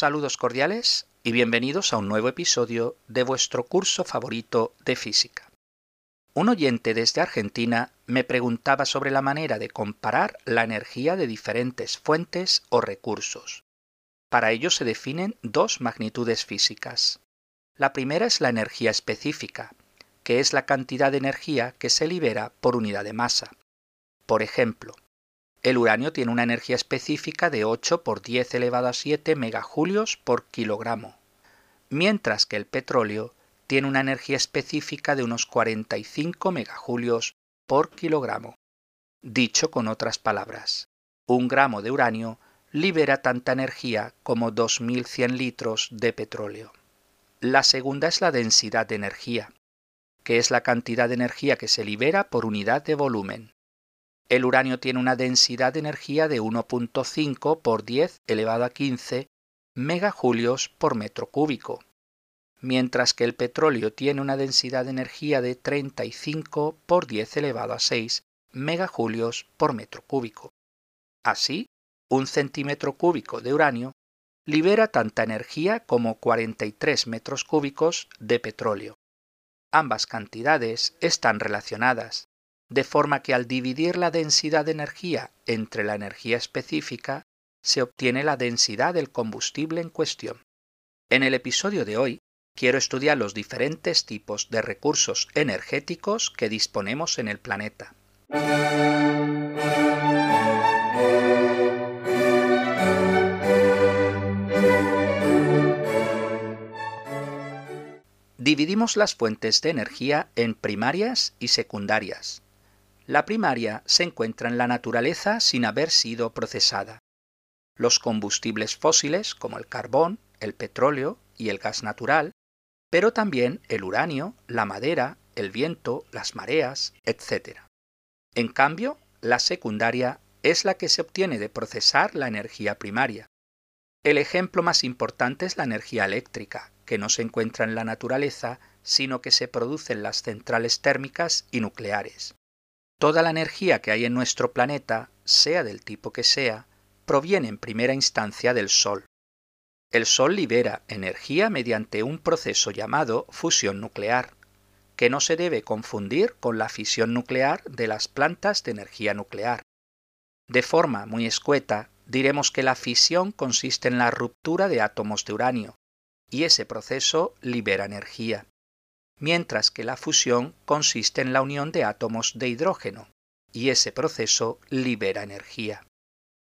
Saludos cordiales y bienvenidos a un nuevo episodio de vuestro curso favorito de física. Un oyente desde Argentina me preguntaba sobre la manera de comparar la energía de diferentes fuentes o recursos. Para ello se definen dos magnitudes físicas. La primera es la energía específica, que es la cantidad de energía que se libera por unidad de masa. Por ejemplo, el uranio tiene una energía específica de 8 por 10 elevado a 7 megajulios por kilogramo, mientras que el petróleo tiene una energía específica de unos 45 megajulios por kilogramo. Dicho con otras palabras, un gramo de uranio libera tanta energía como 2.100 litros de petróleo. La segunda es la densidad de energía, que es la cantidad de energía que se libera por unidad de volumen. El uranio tiene una densidad de energía de 1.5 por 10 elevado a 15 megajulios por metro cúbico, mientras que el petróleo tiene una densidad de energía de 35 por 10 elevado a 6 megajulios por metro cúbico. Así, un centímetro cúbico de uranio libera tanta energía como 43 metros cúbicos de petróleo. Ambas cantidades están relacionadas, de forma que al dividir la densidad de energía entre la energía específica, se obtiene la densidad del combustible en cuestión. En el episodio de hoy, quiero estudiar los diferentes tipos de recursos energéticos que disponemos en el planeta. Dividimos las fuentes de energía en primarias y secundarias. La primaria se encuentra en la naturaleza sin haber sido procesada. Los combustibles fósiles, como el carbón, el petróleo y el gas natural, pero también el uranio, la madera, el viento, las mareas, etc. En cambio, la secundaria es la que se obtiene de procesar la energía primaria. El ejemplo más importante es la energía eléctrica, que no se encuentra en la naturaleza, sino que se produce en las centrales térmicas y nucleares. Toda la energía que hay en nuestro planeta, sea del tipo que sea, proviene en primera instancia del Sol. El Sol libera energía mediante un proceso llamado fusión nuclear, que no se debe confundir con la fisión nuclear de las plantas de energía nuclear. De forma muy escueta, diremos que la fisión consiste en la ruptura de átomos de uranio, y ese proceso libera energía mientras que la fusión consiste en la unión de átomos de hidrógeno, y ese proceso libera energía.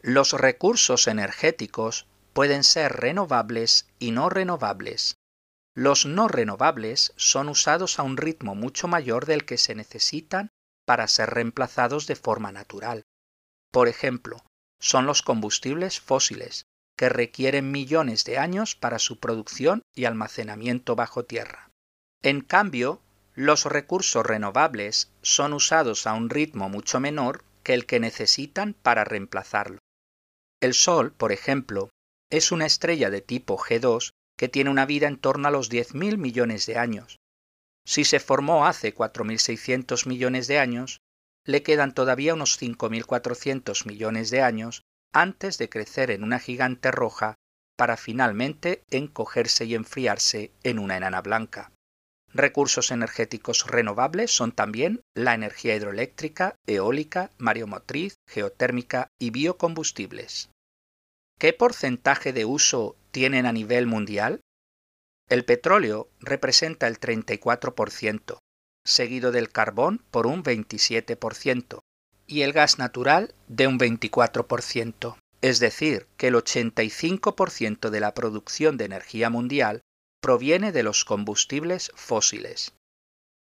Los recursos energéticos pueden ser renovables y no renovables. Los no renovables son usados a un ritmo mucho mayor del que se necesitan para ser reemplazados de forma natural. Por ejemplo, son los combustibles fósiles, que requieren millones de años para su producción y almacenamiento bajo tierra. En cambio, los recursos renovables son usados a un ritmo mucho menor que el que necesitan para reemplazarlo. El Sol, por ejemplo, es una estrella de tipo G2 que tiene una vida en torno a los 10.000 millones de años. Si se formó hace 4.600 millones de años, le quedan todavía unos 5.400 millones de años antes de crecer en una gigante roja para finalmente encogerse y enfriarse en una enana blanca. Recursos energéticos renovables son también la energía hidroeléctrica, eólica, mareomotriz, geotérmica y biocombustibles. ¿Qué porcentaje de uso tienen a nivel mundial? El petróleo representa el 34%, seguido del carbón por un 27% y el gas natural de un 24%. Es decir, que el 85% de la producción de energía mundial proviene de los combustibles fósiles.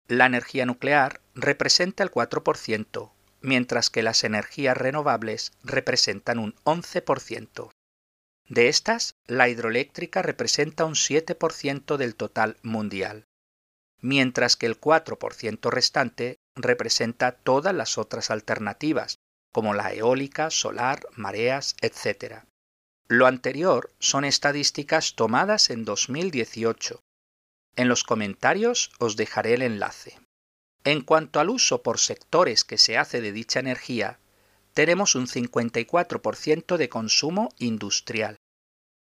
La energía nuclear representa el 4%, mientras que las energías renovables representan un 11%. De estas, la hidroeléctrica representa un 7% del total mundial, mientras que el 4% restante representa todas las otras alternativas, como la eólica, solar, mareas, etc. Lo anterior son estadísticas tomadas en 2018. En los comentarios os dejaré el enlace. En cuanto al uso por sectores que se hace de dicha energía, tenemos un 54% de consumo industrial,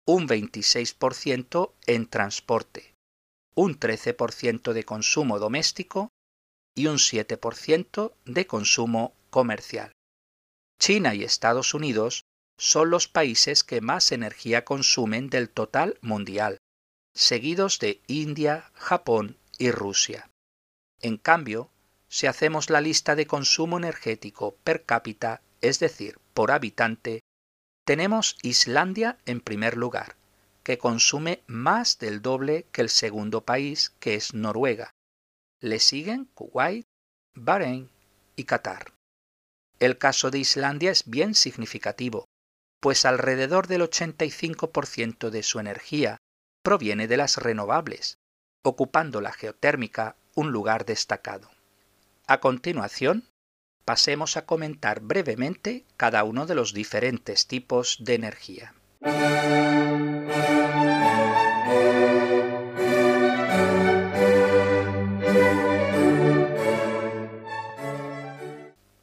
un 26% en transporte, un 13% de consumo doméstico y un 7% de consumo comercial. China y Estados Unidos son los países que más energía consumen del total mundial, seguidos de India, Japón y Rusia. En cambio, si hacemos la lista de consumo energético per cápita, es decir, por habitante, tenemos Islandia en primer lugar, que consume más del doble que el segundo país, que es Noruega. Le siguen Kuwait, Bahrein y Qatar. El caso de Islandia es bien significativo, pues alrededor del 85% de su energía proviene de las renovables, ocupando la geotérmica un lugar destacado. A continuación, pasemos a comentar brevemente cada uno de los diferentes tipos de energía.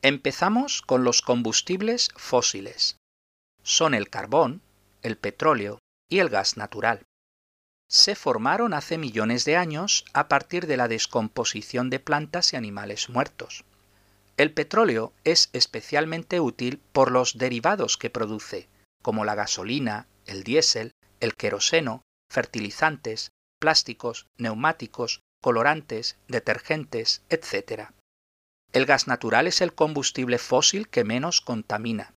Empezamos con los combustibles fósiles. Son el carbón, el petróleo y el gas natural. Se formaron hace millones de años a partir de la descomposición de plantas y animales muertos. El petróleo es especialmente útil por los derivados que produce, como la gasolina, el diésel, el queroseno, fertilizantes, plásticos, neumáticos, colorantes, detergentes, etc. El gas natural es el combustible fósil que menos contamina.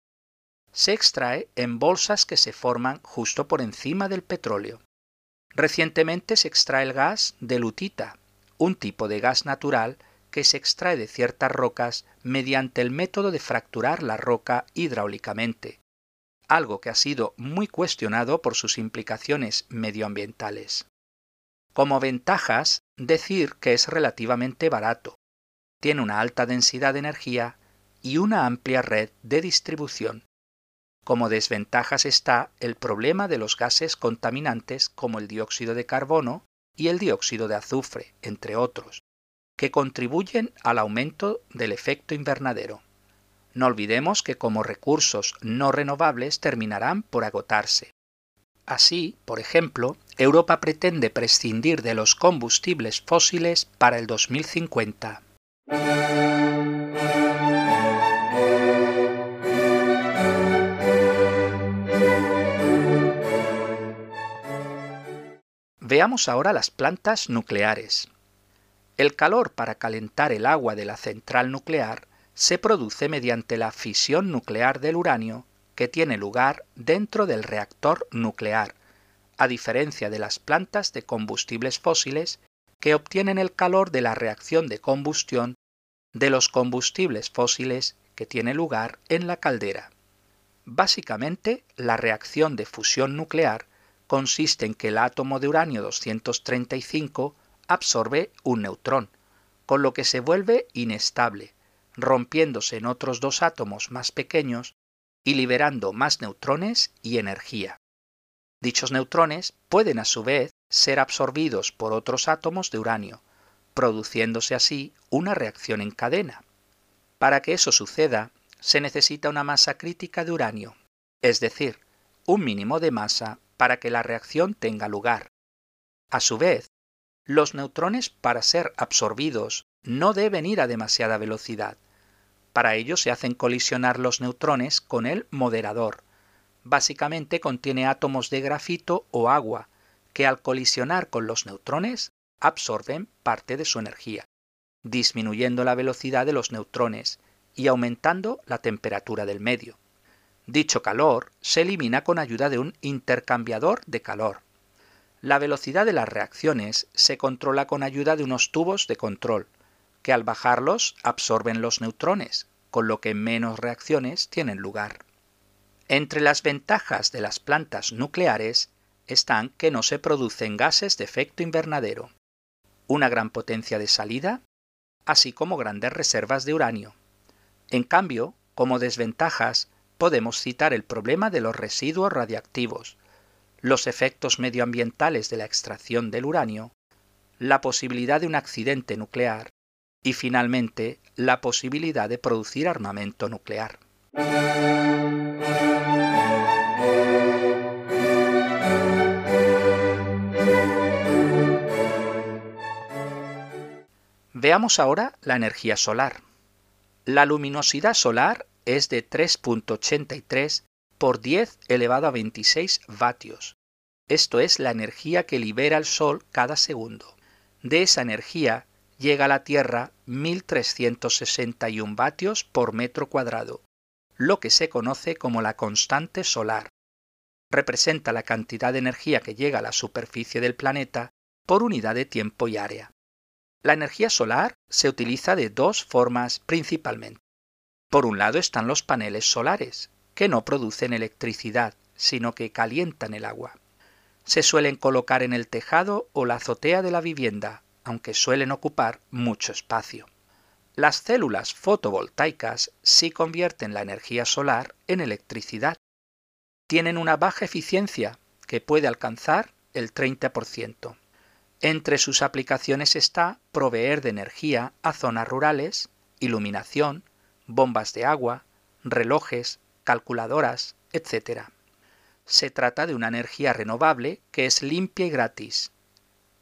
Se extrae en bolsas que se forman justo por encima del petróleo. Recientemente se extrae el gas de lutita, un tipo de gas natural que se extrae de ciertas rocas mediante el método de fracturar la roca hidráulicamente, algo que ha sido muy cuestionado por sus implicaciones medioambientales. Como ventajas, decir que es relativamente barato, tiene una alta densidad de energía y una amplia red de distribución. Como desventajas está el problema de los gases contaminantes como el dióxido de carbono y el dióxido de azufre, entre otros, que contribuyen al aumento del efecto invernadero. No olvidemos que como recursos no renovables terminarán por agotarse. Así, por ejemplo, Europa pretende prescindir de los combustibles fósiles para el 2050. Veamos ahora las plantas nucleares. El calor para calentar el agua de la central nuclear se produce mediante la fisión nuclear del uranio que tiene lugar dentro del reactor nuclear, a diferencia de las plantas de combustibles fósiles que obtienen el calor de la reacción de combustión de los combustibles fósiles que tiene lugar en la caldera. Básicamente, la reacción de fusión nuclear consiste en que el átomo de uranio 235 absorbe un neutrón, con lo que se vuelve inestable, rompiéndose en otros dos átomos más pequeños y liberando más neutrones y energía. Dichos neutrones pueden a su vez ser absorbidos por otros átomos de uranio, produciéndose así una reacción en cadena. Para que eso suceda, se necesita una masa crítica de uranio, es decir, un mínimo de masa para que la reacción tenga lugar. A su vez, los neutrones para ser absorbidos no deben ir a demasiada velocidad. Para ello se hacen colisionar los neutrones con el moderador. Básicamente contiene átomos de grafito o agua, que al colisionar con los neutrones absorben parte de su energía, disminuyendo la velocidad de los neutrones y aumentando la temperatura del medio. Dicho calor se elimina con ayuda de un intercambiador de calor. La velocidad de las reacciones se controla con ayuda de unos tubos de control, que al bajarlos absorben los neutrones, con lo que menos reacciones tienen lugar. Entre las ventajas de las plantas nucleares están que no se producen gases de efecto invernadero, una gran potencia de salida, así como grandes reservas de uranio. En cambio, como desventajas, podemos citar el problema de los residuos radiactivos, los efectos medioambientales de la extracción del uranio, la posibilidad de un accidente nuclear y finalmente la posibilidad de producir armamento nuclear. Veamos ahora la energía solar. La luminosidad solar es de 3.83 por 10 elevado a 26 vatios. Esto es la energía que libera el Sol cada segundo. De esa energía llega a la Tierra 1.361 vatios por metro cuadrado, lo que se conoce como la constante solar. Representa la cantidad de energía que llega a la superficie del planeta por unidad de tiempo y área. La energía solar se utiliza de dos formas principalmente. Por un lado están los paneles solares, que no producen electricidad, sino que calientan el agua. Se suelen colocar en el tejado o la azotea de la vivienda, aunque suelen ocupar mucho espacio. Las células fotovoltaicas sí convierten la energía solar en electricidad. Tienen una baja eficiencia que puede alcanzar el 30%. Entre sus aplicaciones está proveer de energía a zonas rurales, iluminación, bombas de agua, relojes, calculadoras, etc. Se trata de una energía renovable que es limpia y gratis.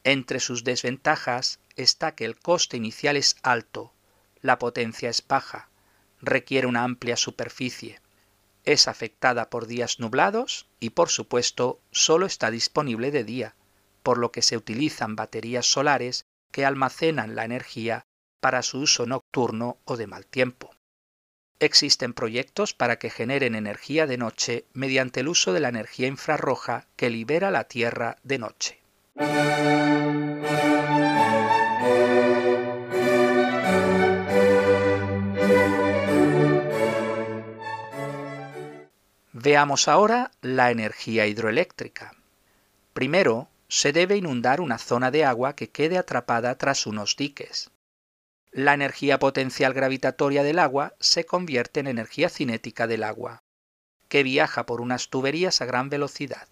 Entre sus desventajas está que el coste inicial es alto, la potencia es baja, requiere una amplia superficie, es afectada por días nublados y por supuesto solo está disponible de día, por lo que se utilizan baterías solares que almacenan la energía para su uso nocturno o de mal tiempo. Existen proyectos para que generen energía de noche mediante el uso de la energía infrarroja que libera la Tierra de noche. Veamos ahora la energía hidroeléctrica. Primero, se debe inundar una zona de agua que quede atrapada tras unos diques. La energía potencial gravitatoria del agua se convierte en energía cinética del agua, que viaja por unas tuberías a gran velocidad,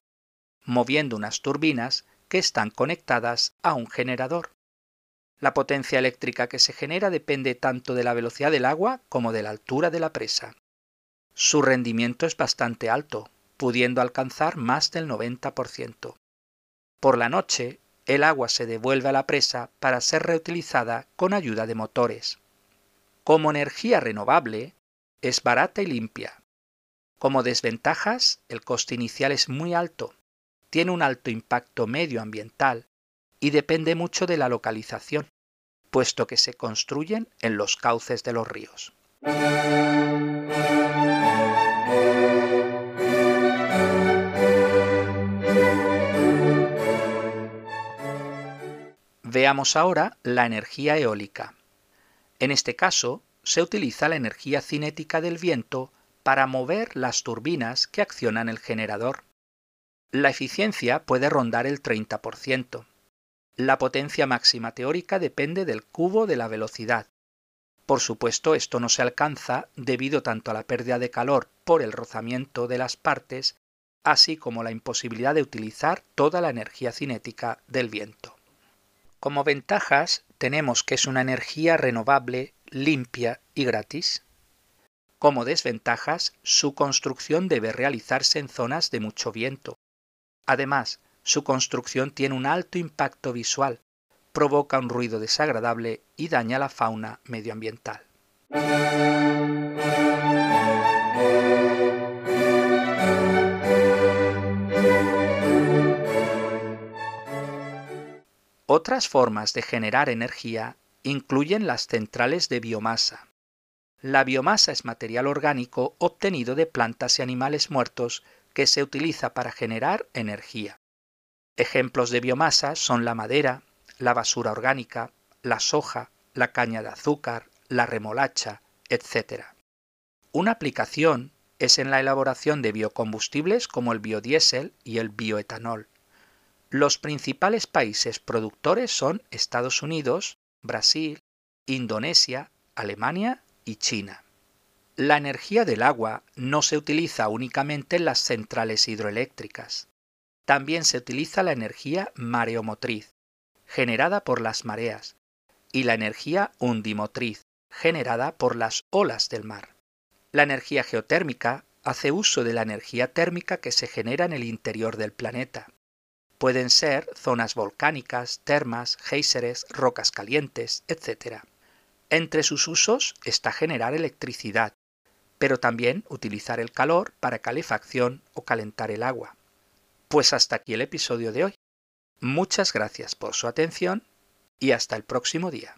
moviendo unas turbinas que están conectadas a un generador. La potencia eléctrica que se genera depende tanto de la velocidad del agua como de la altura de la presa. Su rendimiento es bastante alto, pudiendo alcanzar más del 90%. Por la noche, el agua se devuelve a la presa para ser reutilizada con ayuda de motores. Como energía renovable, es barata y limpia. Como desventajas, el coste inicial es muy alto, tiene un alto impacto medioambiental y depende mucho de la localización, puesto que se construyen en los cauces de los ríos. Veamos ahora la energía eólica. En este caso, se utiliza la energía cinética del viento para mover las turbinas que accionan el generador. La eficiencia puede rondar el 30%. La potencia máxima teórica depende del cubo de la velocidad. Por supuesto, esto no se alcanza debido tanto a la pérdida de calor por el rozamiento de las partes, así como la imposibilidad de utilizar toda la energía cinética del viento. Como ventajas tenemos que es una energía renovable, limpia y gratis. Como desventajas, su construcción debe realizarse en zonas de mucho viento. Además, su construcción tiene un alto impacto visual, provoca un ruido desagradable y daña la fauna medioambiental. Otras formas de generar energía incluyen las centrales de biomasa. La biomasa es material orgánico obtenido de plantas y animales muertos que se utiliza para generar energía. Ejemplos de biomasa son la madera, la basura orgánica, la soja, la caña de azúcar, la remolacha, etc. Una aplicación es en la elaboración de biocombustibles como el biodiesel y el bioetanol. Los principales países productores son Estados Unidos, Brasil, Indonesia, Alemania y China. La energía del agua no se utiliza únicamente en las centrales hidroeléctricas. También se utiliza la energía mareomotriz, generada por las mareas, y la energía undimotriz, generada por las olas del mar. La energía geotérmica hace uso de la energía térmica que se genera en el interior del planeta Pueden ser zonas volcánicas, termas, géiseres, rocas calientes, etc. Entre sus usos está generar electricidad, pero también utilizar el calor para calefacción o calentar el agua. Pues hasta aquí el episodio de hoy. Muchas gracias por su atención y hasta el próximo día.